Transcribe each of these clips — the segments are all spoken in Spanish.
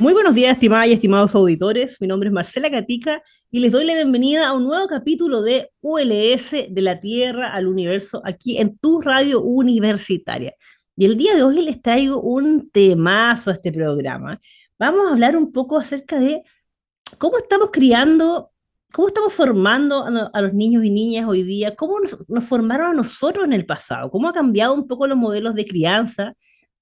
Muy buenos días, estimadas y estimados auditores. Mi nombre es Marcela Catica y les doy la bienvenida a un nuevo capítulo de ULS de la Tierra al Universo aquí en tu radio universitaria. Y el día de hoy les traigo un temazo a este programa. Vamos a hablar un poco acerca de cómo estamos criando, cómo estamos formando a, los niños y niñas hoy día, cómo nos, nos formaron a nosotros en el pasado, cómo ha cambiado un poco los modelos de crianza,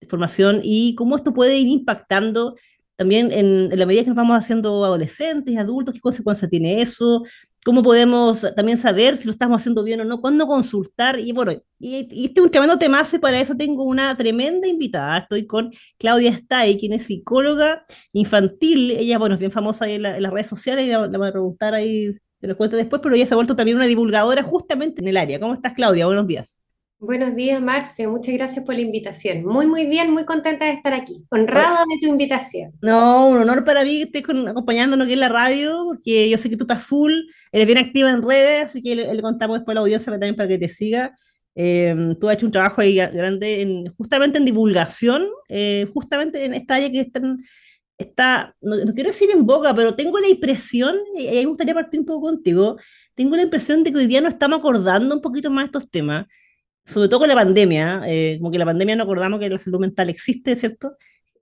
de formación y cómo esto puede ir impactando también en, la medida que nos vamos haciendo adolescentes, adultos, qué consecuencia tiene eso, cómo podemos también saber si lo estamos haciendo bien o no, cuándo consultar, y bueno, y, este es un tremendo temazo y para eso tengo una tremenda invitada, estoy con Claudia Stay, quien es psicóloga infantil, ella, bueno, es bien famosa ahí en, las redes sociales, y la, voy a preguntar ahí, te lo cuento después, pero ella se ha vuelto también una divulgadora justamente en el área. ¿Cómo estás, Claudia? Buenos días. Buenos días, Marce. Muchas gracias por la invitación. Muy, muy bien, muy contenta de estar aquí. Honrada de tu invitación. No, un honor para mí que estés acompañándonos aquí en la radio, porque yo sé que tú estás full, eres bien activa en redes, así que le, contamos después a la audiencia también para que te siga. Em, tú has hecho un trabajo ahí grande en, justamente en divulgación, eh, justamente en esta área que está, está no, quiero decir en boca, pero tengo la impresión, y, y me gustaría partir un poco contigo, tengo la impresión de que hoy día nos estamos acordando un poquito más de estos temas sobre todo con la pandemia, eh, como que la pandemia no acordamos que la salud mental existe, ¿cierto?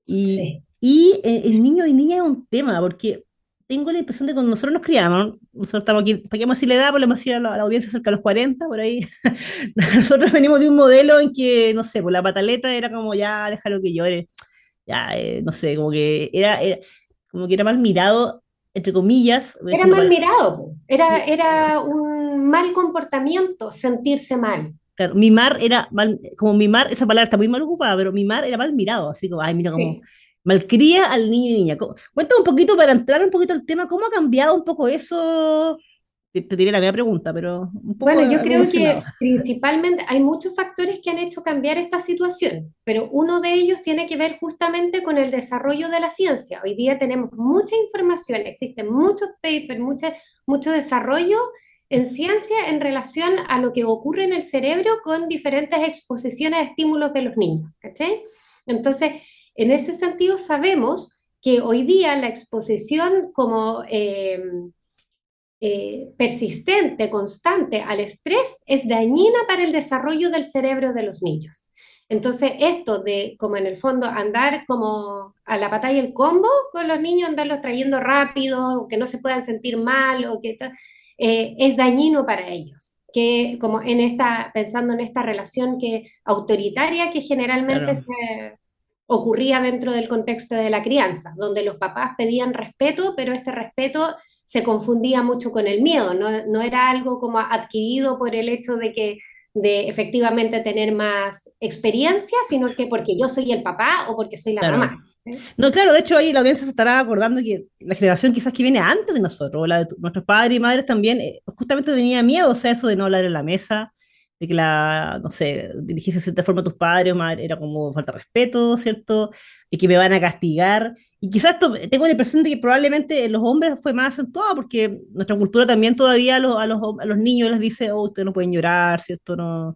Y, y eh, el niño y niña es un tema, porque tengo la impresión de que cuando nosotros nos criamos, nosotros estamos aquí, ¿para qué decir la edad? Le decir a la, audiencia cerca de los 40, por ahí. nosotros venimos de un modelo en que, no sé, pues la pataleta era como ya, déjalo que llore. Ya, eh, no sé, como que era, era, como que era mal mirado, entre comillas. Era mal mirado, era, era un mal comportamiento sentirse mal. Claro, mimar era mal, como mimar, esa palabra está muy mal ocupada, pero mimar era mal mirado, así como, ay, mira como malcría al niño y niña. Cuéntame un poquito para entrar un poquito al tema, ¿cómo ha cambiado un poco eso? Te, diré la misma pregunta, pero un poco Bueno, yo creo que principalmente hay muchos factores que han hecho cambiar esta situación, pero uno de ellos tiene que ver justamente con el desarrollo de la ciencia. Hoy día tenemos mucha información, existen muchos papers, mucho desarrollo en ciencia en relación a lo que ocurre en el cerebro con diferentes exposiciones a estímulos de los niños. Entonces, en ese sentido sabemos que hoy día la exposición como eh, eh, persistente, constante al estrés es dañina para el desarrollo del cerebro de los niños. Entonces, esto de, como en el fondo, andar como a la batalla el combo con los niños, andarlos trayendo rápido, que no se puedan sentir mal, o que eh, es dañino para ellos. Que como en esta, pensando en esta relación que autoritaria que generalmente se ocurría dentro del contexto de la crianza, donde los papás pedían respeto, pero este respeto se confundía mucho con el miedo, no, no era algo como adquirido por el hecho de que de efectivamente tener más experiencia, sino que porque yo soy el papá o porque soy la mamá. No, claro, de hecho ahí la audiencia se estará acordando que la generación quizás que viene antes de nosotros, o la de nuestros padres y madres también, eh, justamente tenía miedo, o sea, eso de no hablar en la mesa, de que la, no sé, dirigirse de cierta forma a tus padres o madres era como falta de respeto, ¿cierto? Y que me van a castigar. Y quizás tengo la impresión de que probablemente en los hombres fue más acentuado, porque nuestra cultura también todavía a los, a los, a los niños les dice, oh, ustedes no pueden llorar, ¿cierto? No,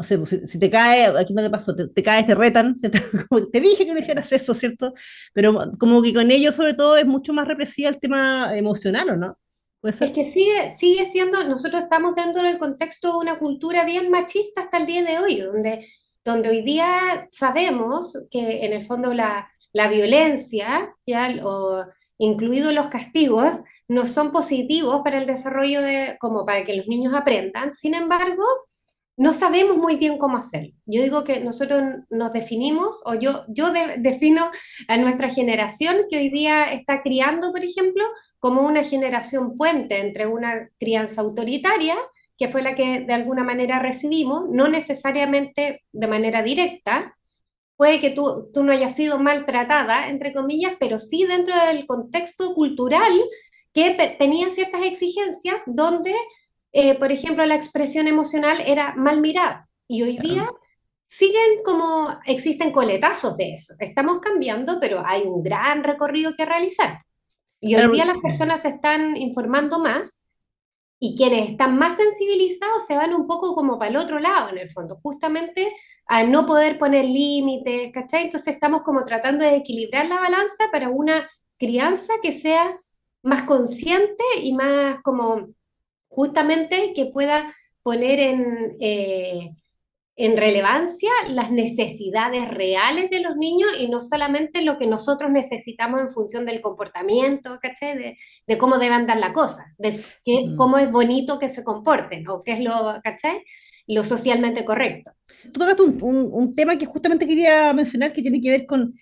no sé, pues, si, te cae, aquí no le pasó, te, te caes, te retan, te dije que no hicieras eso, ¿cierto? Pero como que con ellos sobre todo es mucho más represiva el tema emocional, ¿o no? Es que sigue, sigue siendo, nosotros estamos dentro del contexto de una cultura bien machista hasta el día de hoy, donde, donde hoy día sabemos que en el fondo la, la violencia, ¿ya? O, incluidos los castigos, no son positivos para el desarrollo de, como para que los niños aprendan. Sin embargo, no sabemos muy bien cómo hacerlo. Yo digo que nosotros nos definimos, o yo, yo defino a nuestra generación que hoy día está criando, por ejemplo, como una generación puente entre una crianza autoritaria, que fue la que de alguna manera recibimos, no necesariamente de manera directa, puede que tú, tú no hayas sido maltratada, entre comillas, pero sí dentro del contexto cultural que tenía ciertas exigencias donde eh, por ejemplo, la expresión emocional era mal mirada. Y hoy día siguen como, existen coletazos de eso. Estamos cambiando, pero hay un gran recorrido que realizar. Y hoy día las personas se están informando más y quienes están más sensibilizados se van un poco como para el otro lado, en el fondo, justamente a no poder poner límites, ¿cachai? Entonces estamos como tratando de equilibrar la balanza para una crianza que sea más consciente y más como justamente que pueda poner en, eh, en relevancia las necesidades reales de los niños y no solamente lo que nosotros necesitamos en función del comportamiento, ¿cachai? De, cómo deben dar la cosa, de mm. cómo es bonito que se comporten o qué es lo, ¿cachai? Lo socialmente correcto. Tú tocaste un, un, tema que justamente quería mencionar que tiene que ver con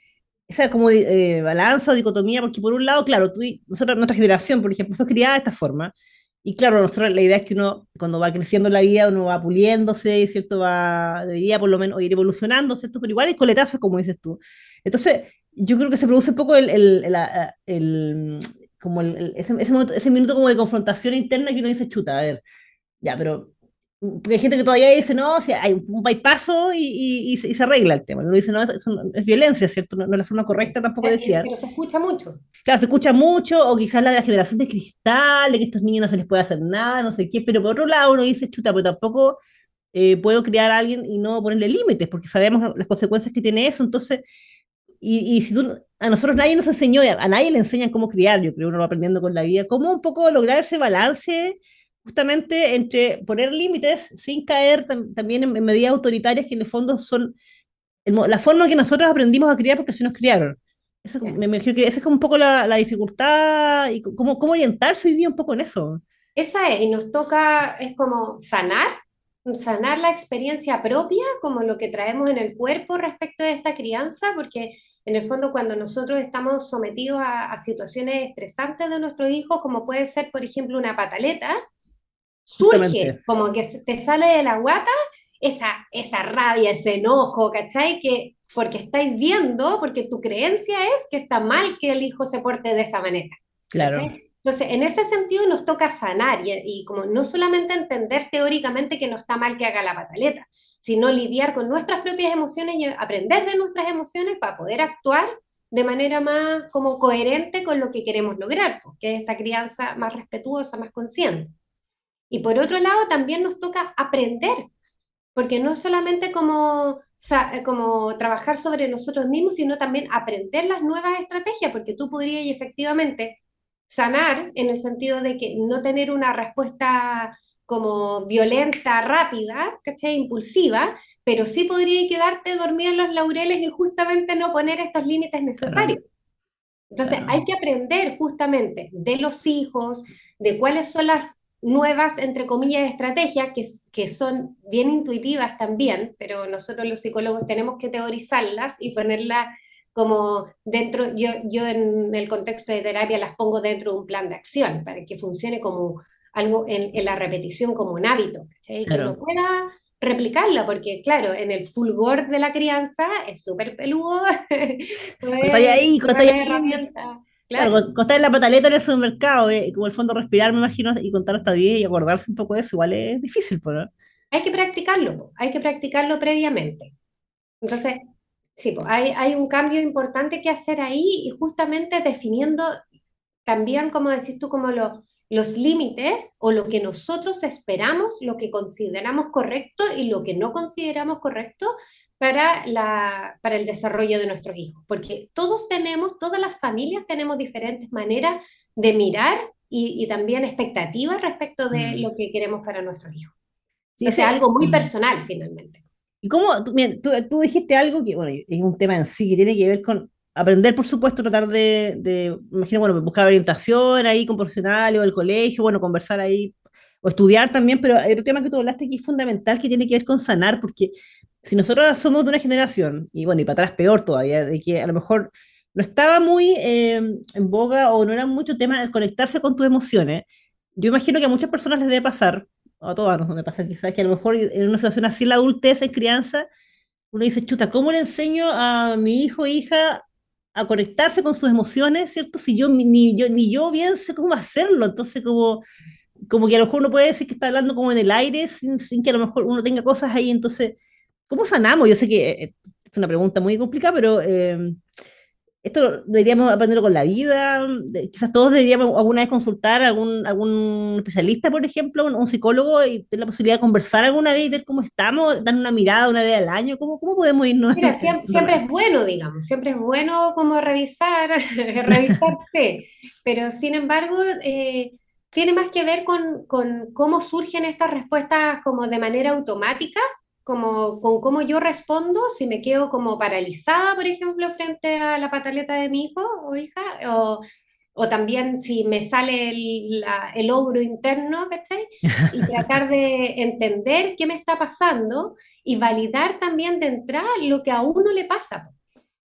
esa como eh, balanza o dicotomía, porque por un lado, claro, tú, nosotros, nuestra generación, por ejemplo, fue criada de esta forma, y claro, nosotros la idea es que uno, cuando va creciendo en la vida, uno va puliéndose, ¿cierto? Va, debería por lo menos ir evolucionando, ¿cierto? Pero igual hay coletazos, como dices tú. Entonces, yo creo que se produce un poco el, el, el, como ese, ese, minuto, ese minuto como de confrontación interna que uno dice, chuta, a ver, ya, pero hay gente que todavía dice, no, o sea, hay un bypasso y, y, se arregla el tema. Uno dice, no, es, es violencia, ¿cierto? No, es la forma correcta tampoco de decir. Pero se escucha mucho. Claro, se escucha mucho, o quizás la de la generación de cristal, de que a estos niños no se les puede hacer nada, no sé qué, pero por otro lado uno dice, chuta, pero tampoco eh, puedo criar a alguien y no ponerle límites, porque sabemos las consecuencias que tiene eso, entonces, y, y si tú, a nosotros nadie nos enseñó, a nadie le enseñan cómo criar, yo creo, uno va aprendiendo con la vida, cómo un poco lograr ese balance justamente entre poner límites sin caer también en, medidas autoritarias que en el fondo son la forma que nosotros aprendimos a criar porque así nos criaron. Eso, me imagino que esa es como un poco la, la dificultad y cómo, cómo orientarse hoy día un poco en eso. Esa es, y nos toca, es como sanar, sanar la experiencia propia, como lo que traemos en el cuerpo respecto de esta crianza, porque en el fondo cuando nosotros estamos sometidos a, a situaciones estresantes de nuestros hijos, como puede ser, por ejemplo, una pataleta, surge, como que te sale de la guata esa, esa rabia, ese enojo, ¿cachai? Que porque estáis viendo, porque tu creencia es que está mal que el hijo se porte de esa manera. Claro. Entonces, en ese sentido nos toca sanar y, y, como no solamente entender teóricamente que no está mal que haga la pataleta, sino lidiar con nuestras propias emociones y aprender de nuestras emociones para poder actuar de manera más como coherente con lo que queremos lograr, porque es esta crianza más respetuosa, más consciente. Y por otro lado, también nos toca aprender, porque no solamente como, como trabajar sobre nosotros mismos, sino también aprender las nuevas estrategias, porque tú podrías efectivamente sanar en el sentido de que no tener una respuesta como violenta, rápida, ¿cachai? Impulsiva, pero sí podría quedarte dormida en los laureles y justamente no poner estos límites necesarios. Entonces, hay que aprender justamente de los hijos, de cuáles son las nuevas, entre comillas, estrategias que, que son bien intuitivas también, pero nosotros los psicólogos tenemos que teorizarlas y ponerlas como dentro, yo, yo en el contexto de terapia las pongo dentro de un plan de acción para que funcione como algo en, en la repetición como un hábito, que uno pueda replicarlo, porque claro, en el fulgor de la crianza es súper peludo. está ahí, está ahí. Claro, contar la pataleta en el supermercado, eh, como el fondo respirar, me imagino, y contar hasta 10 y acordarse un poco de eso, igual es difícil, ¿no? Hay que practicarlo, hay que practicarlo previamente. Entonces, sí, hay, hay un cambio importante que hacer ahí y justamente definiendo también, como decís tú, como los límites o lo que nosotros esperamos, lo que consideramos correcto y lo que no consideramos correcto para, la, para el desarrollo de nuestros hijos, porque todos tenemos, todas las familias tenemos diferentes maneras de mirar y, también expectativas respecto de mm. lo que queremos para nuestros hijos. Sí, o sea, algo muy mm. personal finalmente. ¿Y cómo? Tú, tú, dijiste algo que, bueno, es un tema en sí, que tiene que ver con aprender, por supuesto, tratar de, de, imagino, bueno, buscar orientación ahí con profesionales o el colegio, bueno, conversar ahí o estudiar también, pero hay otro tema que tú hablaste aquí es fundamental que tiene que ver con sanar, porque si nosotros somos de una generación, y bueno, y para atrás peor todavía, de que a lo mejor no estaba muy eh, en boga o no era mucho tema el conectarse con tus emociones, yo imagino que a muchas personas les debe pasar, a todas nos debe pasar quizás, que a lo mejor en una situación así, la adultez, en crianza, uno dice, chuta, ¿cómo le enseño a mi hijo o hija a conectarse con sus emociones, ¿cierto? Si yo ni yo, ni yo bien sé cómo hacerlo, entonces como, como que a lo mejor uno puede decir que está hablando como en el aire sin, sin que a lo mejor uno tenga cosas ahí, entonces, ¿cómo sanamos? Yo sé que eh, es una pregunta muy complicada, pero eh, esto deberíamos aprenderlo con la vida, quizás todos deberíamos alguna vez consultar a algún, algún especialista, por ejemplo, un, psicólogo y tener la posibilidad de conversar alguna vez y ver cómo estamos, dar una mirada una vez al año, cómo, cómo podemos irnos. Mira, siempre, es bueno, digamos, siempre es bueno como revisar, revisarse, pero sin embargo... Eh, tiene más que ver con, con cómo surgen estas respuestas como de manera automática como con cómo yo respondo, si me quedo como paralizada, por ejemplo, frente a la pataleta de mi hijo o hija, o, o también si me sale el, el ogro interno, ¿cachai? Y tratar de entender qué me está pasando y validar también de entrada lo que a uno le pasa.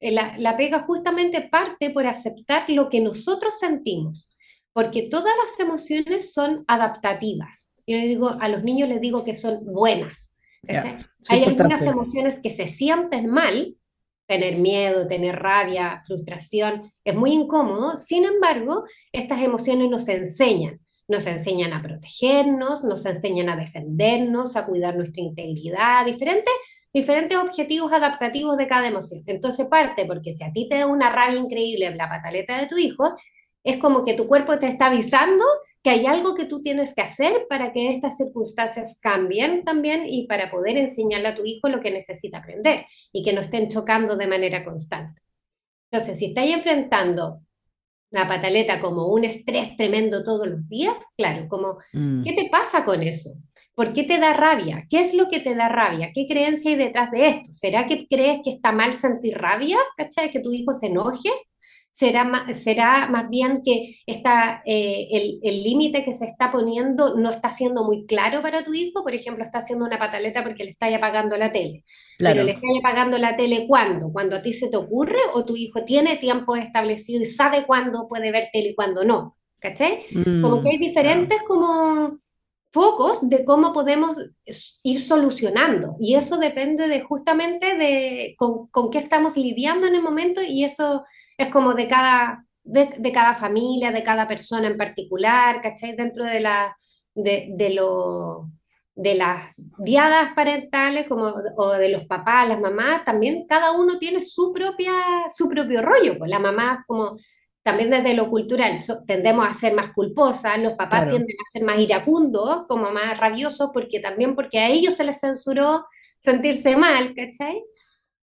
La, la pega justamente parte por aceptar lo que nosotros sentimos, porque todas las emociones son adaptativas. Yo digo, a los niños les digo que son buenas hay algunas emociones que se sienten mal, tener miedo, tener rabia, frustración, es muy incómodo, sin embargo, estas emociones nos enseñan, nos enseñan a protegernos, nos enseñan a defendernos, a cuidar nuestra integridad, diferentes, diferentes objetivos adaptativos de cada emoción. Entonces parte porque si a ti te da una rabia increíble la pataleta de tu hijo, es como que tu cuerpo te está avisando que hay algo que tú tienes que hacer para que estas circunstancias cambien también y para poder enseñarle a tu hijo lo que necesita aprender y que no estén chocando de manera constante. Entonces, si estáis enfrentando la pataleta como un estrés tremendo todos los días, claro, como, mm. ¿qué te pasa con eso? ¿Por qué te da rabia? ¿Qué es lo que te da rabia? ¿Qué creencia hay detrás de esto? ¿Será que crees que está mal sentir rabia? ¿Cachai? ¿Que tu hijo se enoje? Será, será más bien que está, eh, el límite que se está poniendo no está siendo muy claro para tu hijo, por ejemplo, está haciendo una pataleta porque le está apagando la tele. Pero le está apagando la tele ¿cuándo? ¿Cuando a ti se te ocurre o tu hijo tiene tiempo establecido y sabe cuándo puede ver tele y cuándo no? ¿Caché? como que hay mm, diferentes como focos de cómo podemos ir solucionando y eso depende de justamente de con, con qué estamos lidiando en el momento y eso es como de cada, de, cada familia, de cada persona en particular, ¿cachai? Dentro de, la, de, de, lo, de las diadas parentales como, o de los papás, las mamás, también cada uno tiene su, propia, su propio rollo. Pues la mamá como también desde lo cultural tendemos a ser más culposas, los papás tienden a ser más iracundos, como más rabiosos, porque también porque a ellos se les censuró sentirse mal, ¿cachai?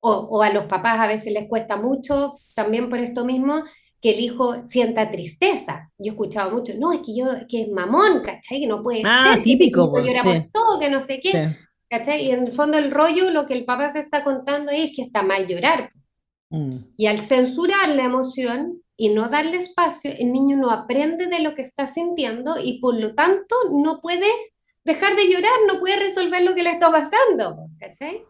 O, o, a los papás a veces les cuesta mucho también por esto mismo, que el hijo sienta tristeza. Yo he escuchado mucho, no, es que yo, que es mamón, ¿cachai? Que no puede ah, ser. típico. Que llora por todo, que no sé qué. ¿cachai? Y en el fondo el rollo, lo que el papá se está contando es que está mal llorar. Mm. Y al censurar la emoción y no darle espacio, el niño no aprende de lo que está sintiendo y por lo tanto no puede dejar de llorar, no puede resolver lo que le está pasando. ¿cachai?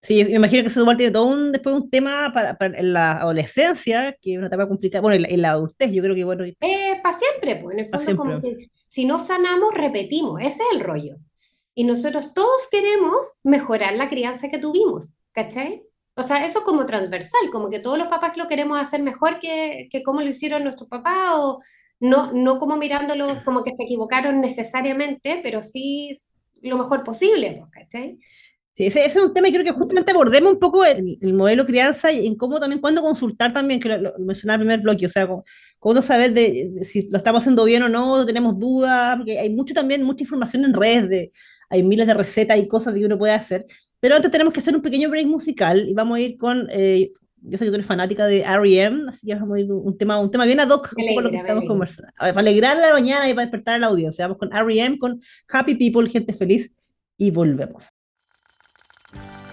Sí, me imagino que eso igual tiene todo un, después un tema para, para en la adolescencia, que es una etapa complicada, bueno, en la, adultez, yo creo que bueno. Eh, para siempre, pues en el fondo como que si no sanamos, repetimos, ese es el rollo. Y nosotros todos queremos mejorar la crianza que tuvimos, ¿cachai? O sea, eso como transversal, como que todos los papás lo queremos hacer mejor que, que como lo hicieron nuestros papás, o no, no como mirándolos como que se equivocaron necesariamente, pero sí lo mejor posible, pues, ¿cachai? Sí, ese, es un tema y creo que justamente abordemos un poco el, modelo crianza y en cómo también, cuándo consultar también, que lo, mencionaba en el primer bloque, o sea, cómo, saber de, si lo estamos haciendo bien o no, tenemos dudas, porque hay mucho también, mucha información en redes, de, hay miles de recetas y cosas que uno puede hacer, pero antes tenemos que hacer un pequeño break musical y vamos a ir con, eh, yo sé que tú eres fanática de R.E.M., así que vamos a ir un tema, un tema bien ad hoc con lo que estamos conversando. A ver, para alegrarle la mañana y para despertar a la audiencia, vamos con R.E.M., con Happy People, gente feliz, y volvemos. you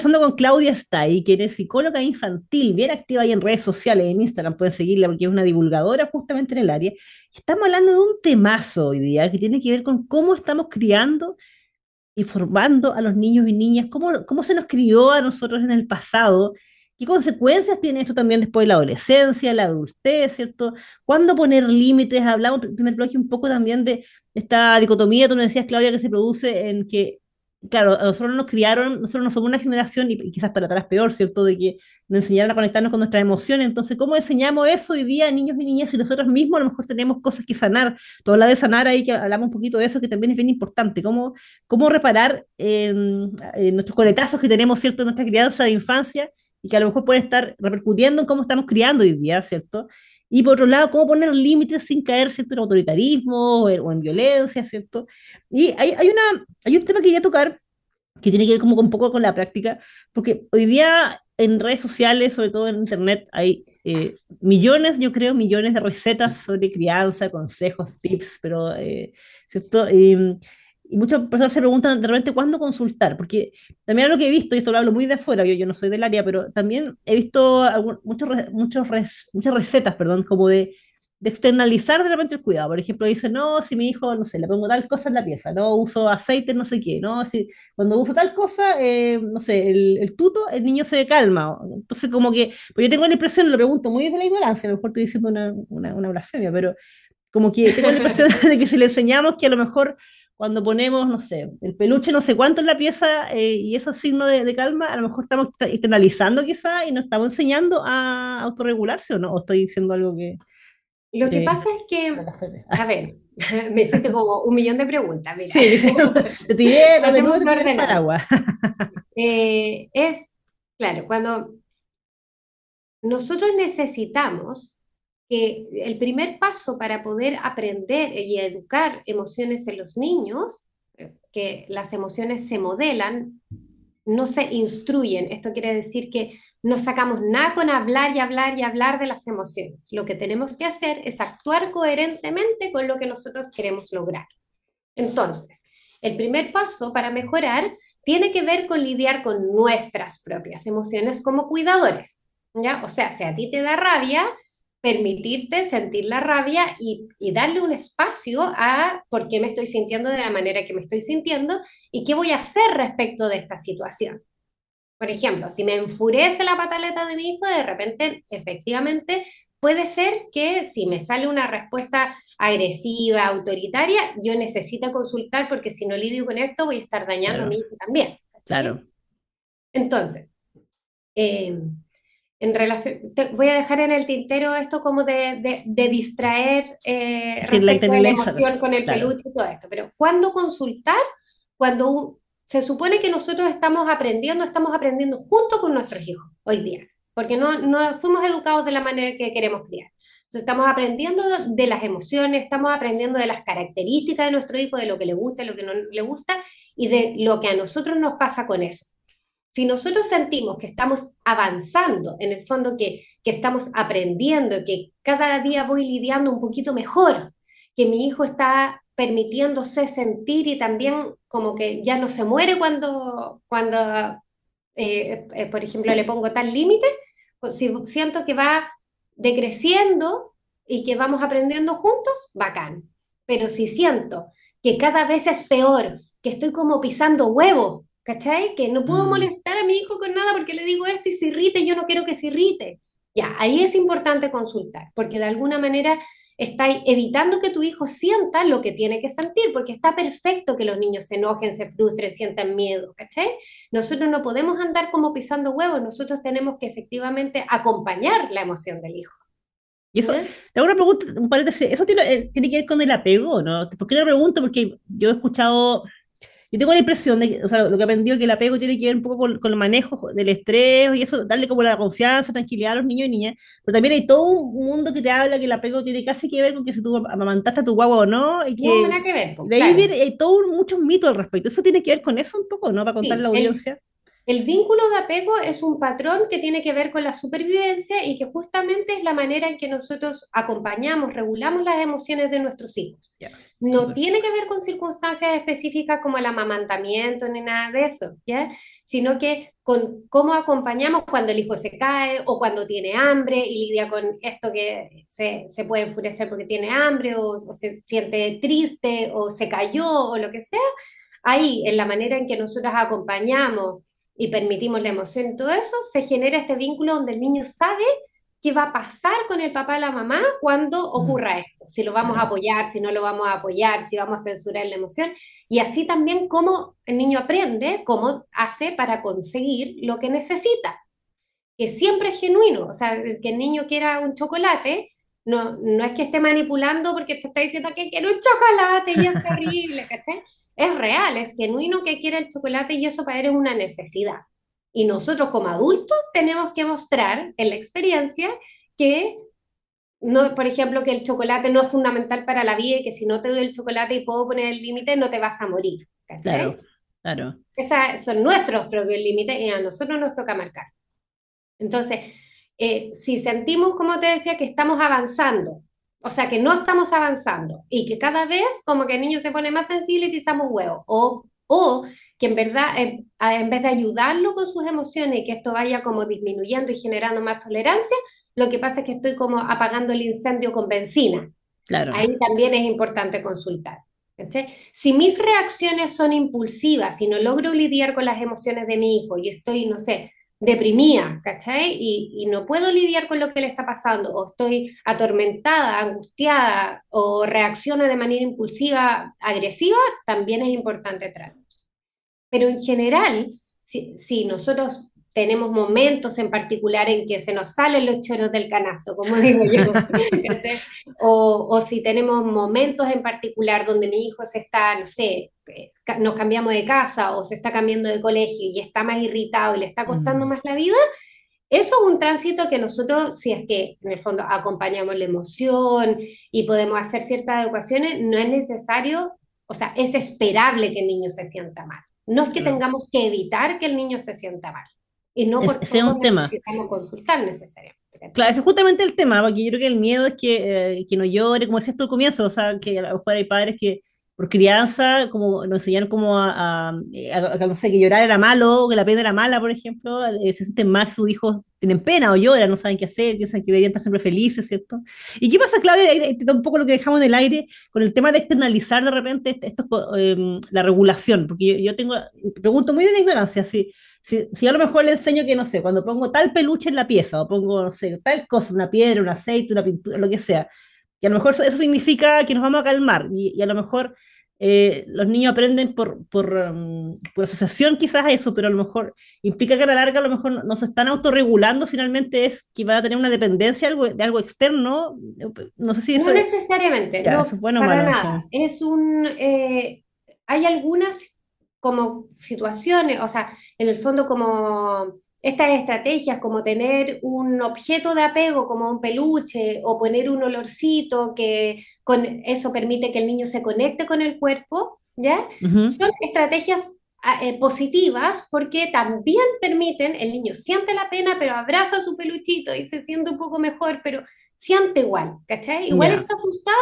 conversando con Claudia Stay, quien es psicóloga infantil, bien activa ahí en redes sociales, en Instagram, pueden seguirla porque es una divulgadora justamente en el área. Estamos hablando de un temazo hoy día que tiene que ver con cómo estamos criando y formando a los niños y niñas, cómo, cómo se nos crió a nosotros en el pasado, qué consecuencias tiene esto también después de la adolescencia, la adultez, ¿cierto? ¿Cuándo poner límites? Hablamos en el primer bloque un poco también de esta dicotomía, tú nos decías, Claudia, que se produce en que claro, nosotros nos criaron, nosotros no somos una generación, y quizás para atrás peor, ¿cierto?, de que nos enseñaron a conectarnos con nuestras emociones. Entonces, ¿cómo enseñamos eso hoy día a niños y niñas si nosotros mismos a lo mejor tenemos cosas que sanar? Toda la de sanar ahí, que hablamos un poquito de eso, que también es bien importante. ¿Cómo, cómo reparar en, nuestros coletazos que tenemos, ¿cierto?, en nuestra crianza de infancia y que a lo mejor puede estar repercutiendo en cómo estamos criando hoy día, ¿cierto? Y por otro lado, cómo poner límites sin caer ¿cierto? en autoritarismo o en, violencia, ¿cierto? Y hay, hay, una, hay un tema que quería tocar que tiene que ver como un poco con la práctica, porque hoy día en redes sociales, sobre todo en internet, hay eh, millones, yo creo, millones de recetas sobre crianza, consejos, tips, pero, eh, ¿cierto? Y, y muchas personas se preguntan de repente cuándo consultar, porque también lo que he visto, y esto lo hablo muy de afuera, yo, yo no soy del área, pero también he visto muchos, muchos muchas recetas, perdón, como de, de, externalizar de repente el cuidado. Por ejemplo, dice, no, si mi hijo, no sé, le pongo tal cosa en la pieza, no uso aceite, no sé qué, no, si cuando uso tal cosa, eh, no sé, el, el, tuto, el niño se calma. Entonces, como que, pues yo tengo la impresión, lo pregunto muy desde la ignorancia, a lo mejor estoy diciendo una, una, una blasfemia, pero como que tengo la impresión de que si le enseñamos que a lo mejor cuando ponemos, no sé, el peluche no sé cuánto en la pieza eh, y esos signos de, de, calma, a lo mejor estamos externalizando quizá y nos estamos enseñando a autorregularse o no, o estoy diciendo algo que... Lo que pasa es que, a ver, me hiciste como un millón de preguntas, mira. Sí, te tiré, te tiré paraguas. Eh, es, claro, cuando nosotros necesitamos que el primer paso para poder aprender y educar emociones en los niños, eh, que las emociones se modelan, no se instruyen. Esto quiere decir que no sacamos nada con hablar y hablar y hablar de las emociones. Lo que tenemos que hacer es actuar coherentemente con lo que nosotros queremos lograr. Entonces, el primer paso para mejorar tiene que ver con lidiar con nuestras propias emociones como cuidadores. ¿ya? O sea, si a ti te da rabia, permitirte sentir la rabia y, darle un espacio a por qué me estoy sintiendo de la manera que me estoy sintiendo y qué voy a hacer respecto de esta situación. Por ejemplo, si me enfurece la pataleta de mi hijo, de repente, efectivamente, puede ser que si me sale una respuesta agresiva, autoritaria, yo necesito consultar porque si no lidio con esto voy a estar dañando a mi hijo también. Claro. Entonces, eh, en relación, voy a dejar en el tintero esto como de, de, distraer eh, respecto la, emoción con el peluche y todo esto, pero ¿cuándo consultar? Cuando se supone que nosotros estamos aprendiendo, estamos aprendiendo junto con nuestros hijos hoy día, porque no, no fuimos educados de la manera que queremos criar. Entonces estamos aprendiendo de las emociones, estamos aprendiendo de las características de nuestro hijo, de lo que le gusta, y lo que no le gusta y de lo que a nosotros nos pasa con eso. Si nosotros sentimos que estamos avanzando, en el fondo que, que estamos aprendiendo, que cada día voy lidiando un poquito mejor, que mi hijo está permitiéndose sentir y también como que ya no se muere cuando, cuando eh, eh, por ejemplo, le pongo tal límite, pues si siento que va decreciendo y que vamos aprendiendo juntos, bacán. Pero si siento que cada vez es peor, que estoy como pisando huevo, ¿cachai? Que no puedo mm. molestar a mi hijo con nada porque le digo esto y se irrite, yo no quiero que se irrite. Ya, ahí es importante consultar, porque de alguna manera estáis evitando que tu hijo sienta lo que tiene que sentir, porque está perfecto que los niños se enojen, se frustren, sientan miedo, ¿cachai? Nosotros no podemos andar como pisando huevos, nosotros tenemos que efectivamente acompañar la emoción del hijo. Y eso, te hago una pregunta, un paréntesis, eso tiene, eh, tiene, que ver con el apego, ¿no? ¿Por qué lo pregunto? Porque yo he escuchado yo tengo la impresión de que, o sea, lo que he aprendido que el apego tiene que ver un poco con, con, el manejo del estrés y eso, darle como la confianza, tranquilidad a los niños y niñas, pero también hay todo un mundo que te habla que el apego tiene casi que ver con que si tú amamantaste a tu guagua o no, y que, no, que ver, de ahí viene, hay todos muchos mitos al respecto, eso tiene que ver con eso un poco, ¿no? Para contar la audiencia. El vínculo de apego es un patrón que tiene que ver con la supervivencia y que justamente es la manera en que nosotros acompañamos, regulamos las emociones de nuestros hijos. No tiene que ver con circunstancias específicas como el amamantamiento ni nada de eso, ¿ya? sino que con cómo acompañamos cuando el hijo se cae o cuando tiene hambre y lidia con esto que se, se puede enfurecer porque tiene hambre o, o se siente triste o se cayó o lo que sea. Ahí, en la manera en que nosotros acompañamos y permitimos la emoción y todo eso, se genera este vínculo donde el niño sabe qué va a pasar con el papá y la mamá cuando mm. ocurra esto, si lo vamos a apoyar, si no lo vamos a apoyar, si vamos a censurar la emoción, y así también cómo el niño aprende, cómo hace para conseguir lo que necesita, que siempre es genuino, o sea, que el niño quiera un chocolate, no, no es que esté manipulando porque te está diciendo que quiere un chocolate y es terrible, ¿cachai? Es real, es genuino que quiere el chocolate y eso para él es una necesidad. Y nosotros como adultos tenemos que mostrar en la experiencia que, no, por ejemplo, que el chocolate no es fundamental para la vida y que si no te doy el chocolate y puedo poner el límite, no te vas a morir. Claro, claro. Esos son nuestros propios límites y a nosotros nos toca marcar. Entonces, eh, si sentimos, como te decía, que estamos avanzando o sea, que no estamos avanzando y que cada vez como que el niño se pone más sensible y pisamos huevo. O, o que en verdad, eh, en vez de ayudarlo con sus emociones y que esto vaya como disminuyendo y generando más tolerancia, lo que pasa es que estoy como apagando el incendio con benzina. Claro. Ahí también es importante consultar. Si mis reacciones son impulsivas y no logro lidiar con las emociones de mi hijo y estoy, no sé, deprimida, ¿cachai? Y, no puedo lidiar con lo que le está pasando, o estoy atormentada, angustiada, o reacciono de manera impulsiva, agresiva, también es importante tratar. Pero en general, si, si nosotros tenemos momentos en particular en que se nos salen los choros del canasto, como digo yo, o, o, si tenemos momentos en particular donde mi hijo se está, no sé, eh, nos cambiamos de casa o se está cambiando de colegio y está más irritado y le está costando mm. más la vida, eso es un tránsito que nosotros, si es que en el fondo acompañamos la emoción y podemos hacer ciertas adecuaciones, no es necesario, o sea, es esperable que el niño se sienta mal. No es que tengamos que evitar que el niño se sienta mal. Y no porque ese es un tema. necesitamos consultar necesariamente. Claro, ese es justamente el tema, porque yo creo que el miedo es que, eh, que no llore, como decías tú al comienzo, o sea, que a lo mejor hay padres que por crianza, como nos enseñaron como a, a, no sé, que llorar era malo, que la pena era mala, por ejemplo, eh, se sienten mal, sus hijos tienen pena o lloran, no saben qué hacer, piensan que deberían estar siempre felices, ¿cierto? ¿Y qué pasa, Claudia? Un poco lo que dejamos en el aire con el tema de externalizar de repente esto, em, la regulación, porque yo, tengo, pregunto muy de ignorancia, si, si, si, a lo mejor le enseño que, no sé, cuando pongo tal peluche en la pieza, o pongo, no sé, tal cosa, una piedra, un aceite, una pintura, lo que sea, y a lo mejor eso, significa que nos vamos a calmar, y a lo mejor eh, los niños aprenden por, por, um, por, asociación quizás a eso, pero a lo mejor implica que a la larga a lo mejor no se están autorregulando, finalmente es que va a tener una dependencia de algo, de algo externo. No sé si eso... No necesariamente, no, es bueno, para nada. Es un... Eh, hay algunas como situaciones, o sea, en el fondo como estas estrategias como tener un objeto de apego como un peluche o poner un olorcito que con eso permite que el niño se conecte con el cuerpo, ¿ya? Son estrategias ah, eh, positivas porque también permiten, el niño siente la pena, pero abraza su peluchito y se siente un poco mejor, pero siente igual, ¿cachai? Igual está asustado,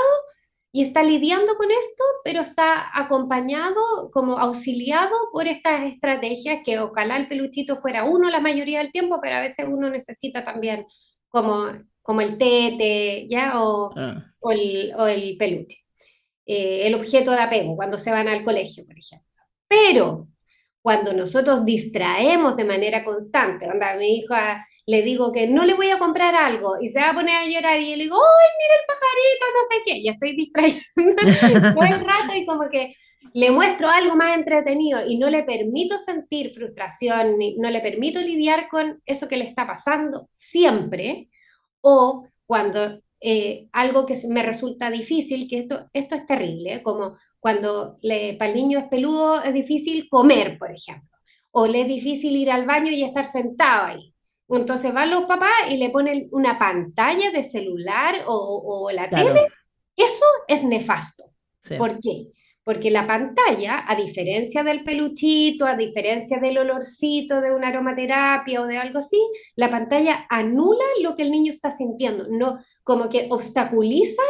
y está lidiando con esto, pero está acompañado, como auxiliado por estas estrategias que ojalá el peluchito fuera uno la mayoría del tiempo, pero a veces uno necesita también como, como el tete, ¿ya? O, ah. o, el, o el, peluche. Eh, el objeto de apego, cuando se van al colegio, por ejemplo. Pero cuando nosotros distraemos de manera constante, anda, mi hija le digo que no le voy a comprar algo y se va a poner a llorar y le digo, ¡ay, mira el pajarito! No sé qué, ya estoy distrayendo todo el rato y como que le muestro algo más entretenido y no le permito sentir frustración, ni, no le permito lidiar con eso que le está pasando siempre, o cuando eh, algo que me resulta difícil, que esto, esto es terrible, como cuando para el niño es peludo es difícil comer, por ejemplo, o le es difícil ir al baño y estar sentado ahí entonces van los papás y le ponen una pantalla de celular o, la tele. Eso es nefasto. ¿Por qué? porque la pantalla, a diferencia del peluchito, a diferencia del olorcito de una aromaterapia o de algo así, la pantalla anula lo que el niño está sintiendo, no, como que obstaculiza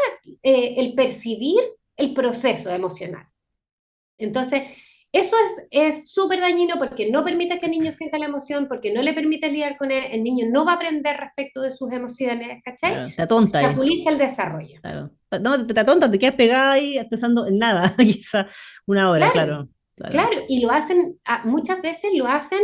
eh, el percibir el proceso emocional. Entonces, eso es súper dañino porque no permite que el niño sienta la emoción, porque no le permite lidiar con él, el niño no va a aprender respecto de sus emociones, ¿cachai? está tonta. Obstaculiza el desarrollo. Claro. No, está tonta, te quedas pegada ahí pensando en nada, quizá una hora, claro. Claro, y lo hacen, ah, muchas veces lo hacen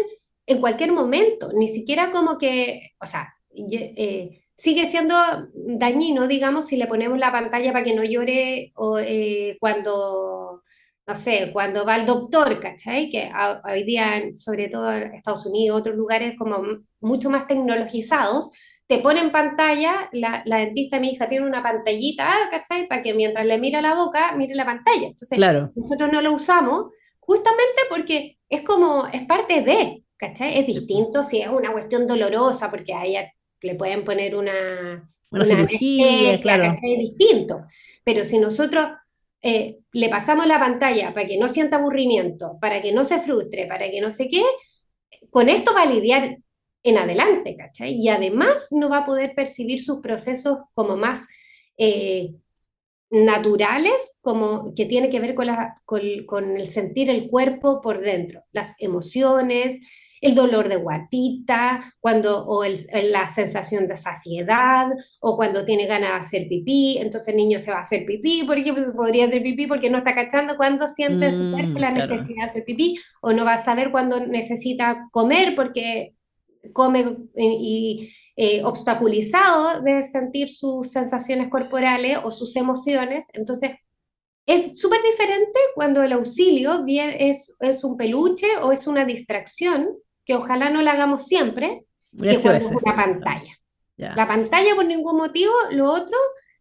en cualquier momento, ni siquiera como que, o sea, eh, sigue siendo dañino, digamos, si le ponemos la pantalla para que no llore o, eh, cuando no sé, cuando va al doctor, ¿cachai? Que hoy día, sobre todo en Estados Unidos, otros lugares como mucho más tecnologizados, te pone en pantalla, la, la dentista mi hija tiene una pantallita, ¿cachai? Para que mientras le mira la boca, mire la pantalla. Entonces, claro. nosotros no lo usamos justamente porque es como, es parte de, ¿cachai? Es distinto si es una cuestión dolorosa, porque a ella le pueden poner una... Una, cirugía, claro. Es distinto. Pero si nosotros eh, le pasamos la pantalla para que no sienta aburrimiento, para que no se frustre, para que no sé qué, con esto va a lidiar en adelante, ¿cachai? Y además no va a poder percibir sus procesos como más eh, naturales, como que tiene que ver con, el sentir el cuerpo por dentro, las emociones, el dolor de guatita, cuando, o la sensación de saciedad, o cuando tiene ganas de hacer pipí, entonces el niño se va a hacer pipí, porque pues podría hacer pipí porque no está cachando cuando siente en su cuerpo la mm, necesidad de hacer pipí, o no va a saber cuándo necesita comer porque come y eh, obstaculizado de sentir sus sensaciones corporales o sus emociones, entonces es súper diferente cuando el auxilio es, es un peluche o es una distracción que ojalá no la hagamos siempre, que cuando una pantalla. La pantalla por ningún motivo, lo otro,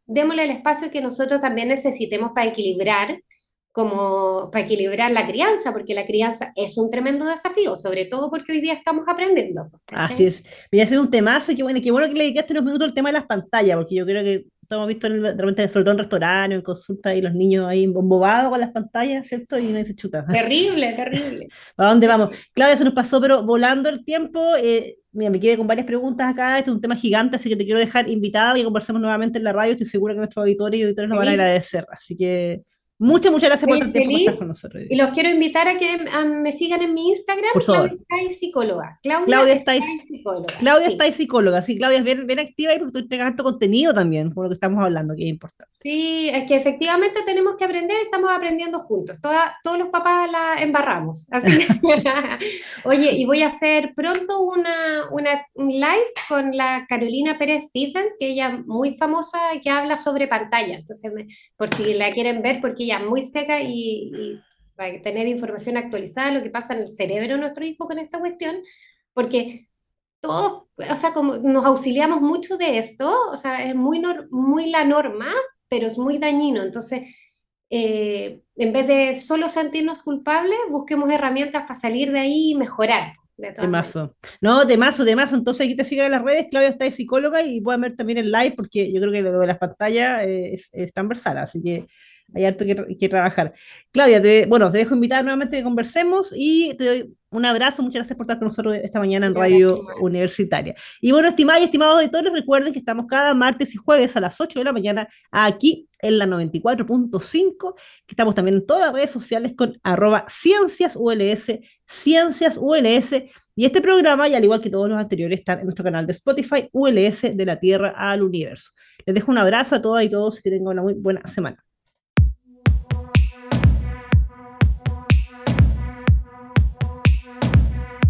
démosle el espacio que nosotros también necesitemos para equilibrar, como para equilibrar la crianza, porque la crianza es un tremendo desafío, sobre todo porque hoy día estamos aprendiendo. Así es. Mira, ha un temazo y qué bueno, qué bueno que le dedicaste unos minutos al tema de las pantallas, porque yo creo que hemos visto de repente, sobre todo en restaurantes, en consulta, y los niños ahí embobados con las pantallas, ¿cierto? Y me se chuta. Terrible, terrible. ¿A dónde vamos? Claudia, se nos pasó, pero volando el tiempo. Eh, mira, me quedé con varias preguntas acá. Este es un tema gigante, así que te quiero dejar invitada y conversemos nuevamente en la radio. Estoy segura que nuestros auditores y auditores nos van a agradecer. Así que Muchas, muchas gracias por estar con nosotros. Y los quiero invitar a que me sigan en mi Instagram, Claudia está psicóloga. Claudia, está psicóloga. Claudia está psicóloga. Sí, Claudia es bien, activa y porque estoy entregando contenido también, con lo que estamos hablando, que es importante. Sí, es que efectivamente tenemos que aprender, estamos aprendiendo juntos. todos los papás la embarramos. Oye, y voy a hacer pronto una, una, un live con la Carolina Pérez Stephens, que ella es muy famosa que habla sobre pantalla. Entonces, por si la quieren ver, porque ella muy seca y, para tener información actualizada de lo que pasa en el cerebro de nuestro hijo con esta cuestión, porque todos, o sea, como nos auxiliamos mucho de esto, o sea, es muy, muy la norma, pero es muy dañino. Entonces, eh, en vez de solo sentirnos culpables, busquemos herramientas para salir de ahí y mejorar. De mazo. No, de mazo, de mazo. Entonces aquí te sigan las redes. Claudia está de psicóloga y pueden ver también el live porque yo creo que lo de las pantallas es, es transversal. Así que hay harto que, trabajar. Claudia, te, bueno, te dejo invitar nuevamente que conversemos y te doy un abrazo. Muchas gracias por estar con nosotros esta mañana en Radio Universitaria. Y bueno, estimados y estimados auditores, recuerden que estamos cada martes y jueves a las 8 de la mañana aquí en la 94.5, que estamos también en todas las redes sociales con arroba ciencias ULS, ciencias ULS. Y este programa, y al igual que todos los anteriores, están en nuestro canal de Spotify, ULS de la Tierra al Universo. Les dejo un abrazo a todas y todos y que tengan una muy buena semana.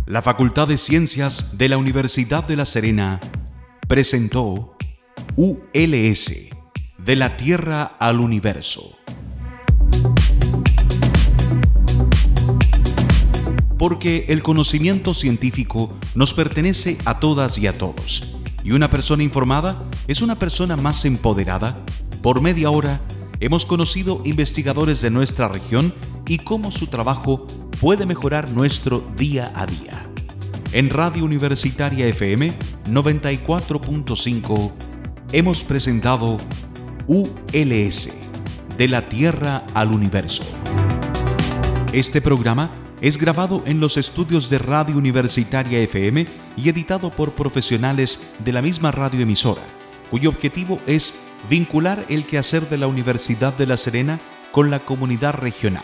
La Facultad de Ciencias de la Universidad de La Serena presentó ULS, de la Tierra al Universo. Porque el conocimiento científico nos pertenece a todas y a todos, y una persona informada es una persona más empoderada. Por media hora hemos conocido investigadores de nuestra región y cómo su trabajo puede mejorar nuestro día a día. En Radio Universitaria FM 94.5 hemos presentado ULS, de la Tierra al Universo. Este programa es grabado en los estudios de Radio Universitaria FM y editado por profesionales de la misma radioemisora, cuyo objetivo es vincular el quehacer de la Universidad de La Serena con la comunidad regional,